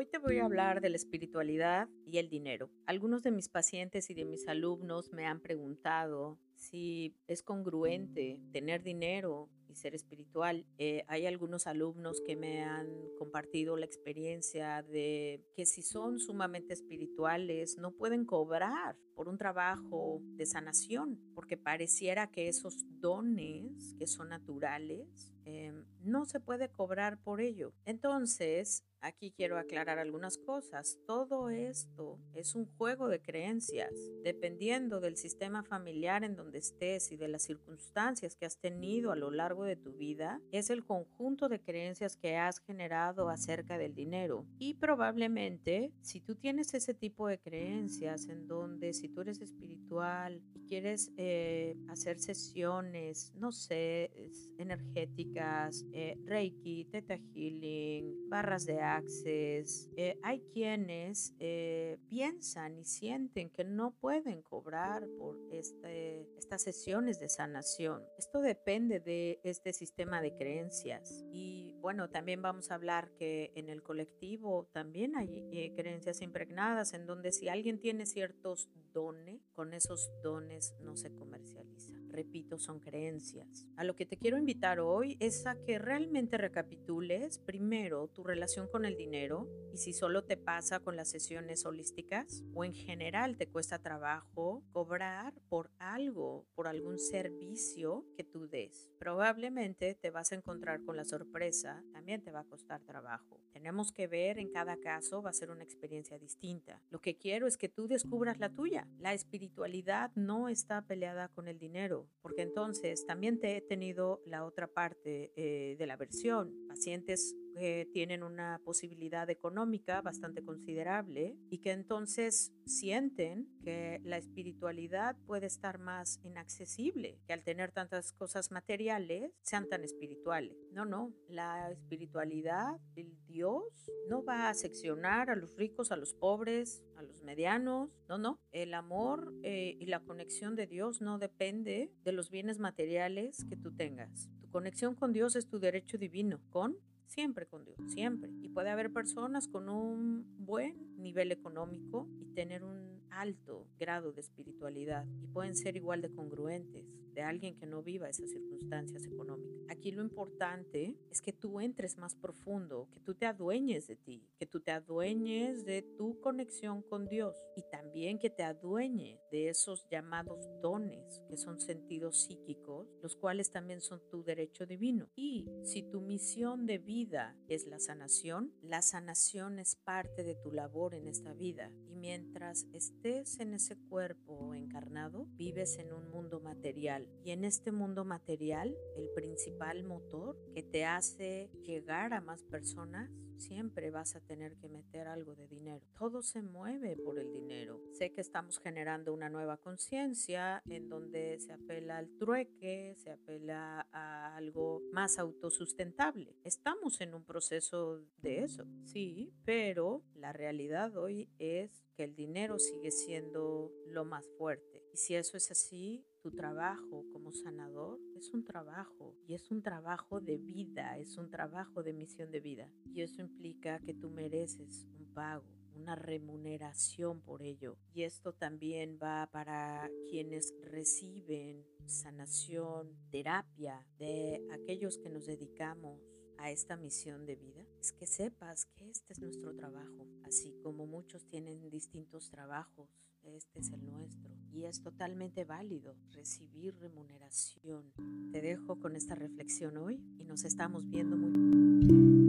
Hoy te voy a hablar de la espiritualidad y el dinero. Algunos de mis pacientes y de mis alumnos me han preguntado si es congruente tener dinero y ser espiritual. Eh, hay algunos alumnos que me han compartido la experiencia de que si son sumamente espirituales no pueden cobrar por un trabajo de sanación, porque pareciera que esos dones que son naturales em, no se puede cobrar por ello. Entonces, Aquí quiero aclarar algunas cosas. Todo esto es un juego de creencias. Dependiendo del sistema familiar en donde estés y de las circunstancias que has tenido a lo largo de tu vida, es el conjunto de creencias que has generado acerca del dinero. Y probablemente, si tú tienes ese tipo de creencias en donde si tú eres espiritual y quieres eh, hacer sesiones, no sé, energéticas, eh, Reiki, Theta Healing, barras de Access, eh, hay quienes eh, piensan y sienten que no pueden cobrar por este, estas sesiones de sanación. Esto depende de este sistema de creencias. Y bueno, también vamos a hablar que en el colectivo también hay eh, creencias impregnadas en donde si alguien tiene ciertos dones, con esos dones no se comercializa. Repito, son creencias. A lo que te quiero invitar hoy es a que realmente recapitules primero tu relación con el dinero y si solo te pasa con las sesiones holísticas o en general te cuesta trabajo cobrar por algo, por algún servicio que tú des. Probablemente te vas a encontrar con la sorpresa, también te va a costar trabajo. Tenemos que ver en cada caso, va a ser una experiencia distinta. Lo que quiero es que tú descubras la tuya. La espiritualidad no está peleada con el dinero, porque entonces también te he tenido la otra parte eh, de la versión. Pacientes que tienen una posibilidad económica bastante considerable y que entonces sienten que la espiritualidad puede estar más inaccesible, que al tener tantas cosas materiales sean tan espirituales. No, no, la espiritualidad, el Dios, no va a seccionar a los ricos, a los pobres, a los medianos. No, no, el amor eh, y la conexión de Dios no depende de los bienes materiales que tú tengas. Tu conexión con Dios es tu derecho divino, con siempre con Dios, siempre. Y puede haber personas con un buen nivel económico y tener un alto grado de espiritualidad y pueden ser igual de congruentes de alguien que no viva esas circunstancias económicas. Aquí lo importante es que tú entres más profundo, que tú te adueñes de ti, que tú te adueñes de tu conexión con Dios y también que te adueñes de esos llamados dones que son sentidos psíquicos, los cuales también son tu derecho divino. Y si tu misión de vida es la sanación, la sanación es parte de tu labor en esta vida mientras estés en ese cuerpo encarnado, vives en un mundo material. Y en este mundo material, el principal motor que te hace llegar a más personas, siempre vas a tener que meter algo de dinero. Todo se mueve por el dinero. Sé que estamos generando una nueva conciencia en donde se apela al trueque, se apela a algo más autosustentable. Estamos en un proceso de eso, sí, pero la realidad hoy es que el dinero sigue siendo lo más fuerte. Y si eso es así, tu trabajo como sanador es un trabajo y es un trabajo de vida, es un trabajo de misión de vida. Y eso implica que tú mereces un pago, una remuneración por ello. Y esto también va para quienes reciben sanación, terapia de aquellos que nos dedicamos a esta misión de vida es que sepas que este es nuestro trabajo, así como muchos tienen distintos trabajos este es el nuestro y es totalmente válido recibir remuneración. Te dejo con esta reflexión hoy y nos estamos viendo muy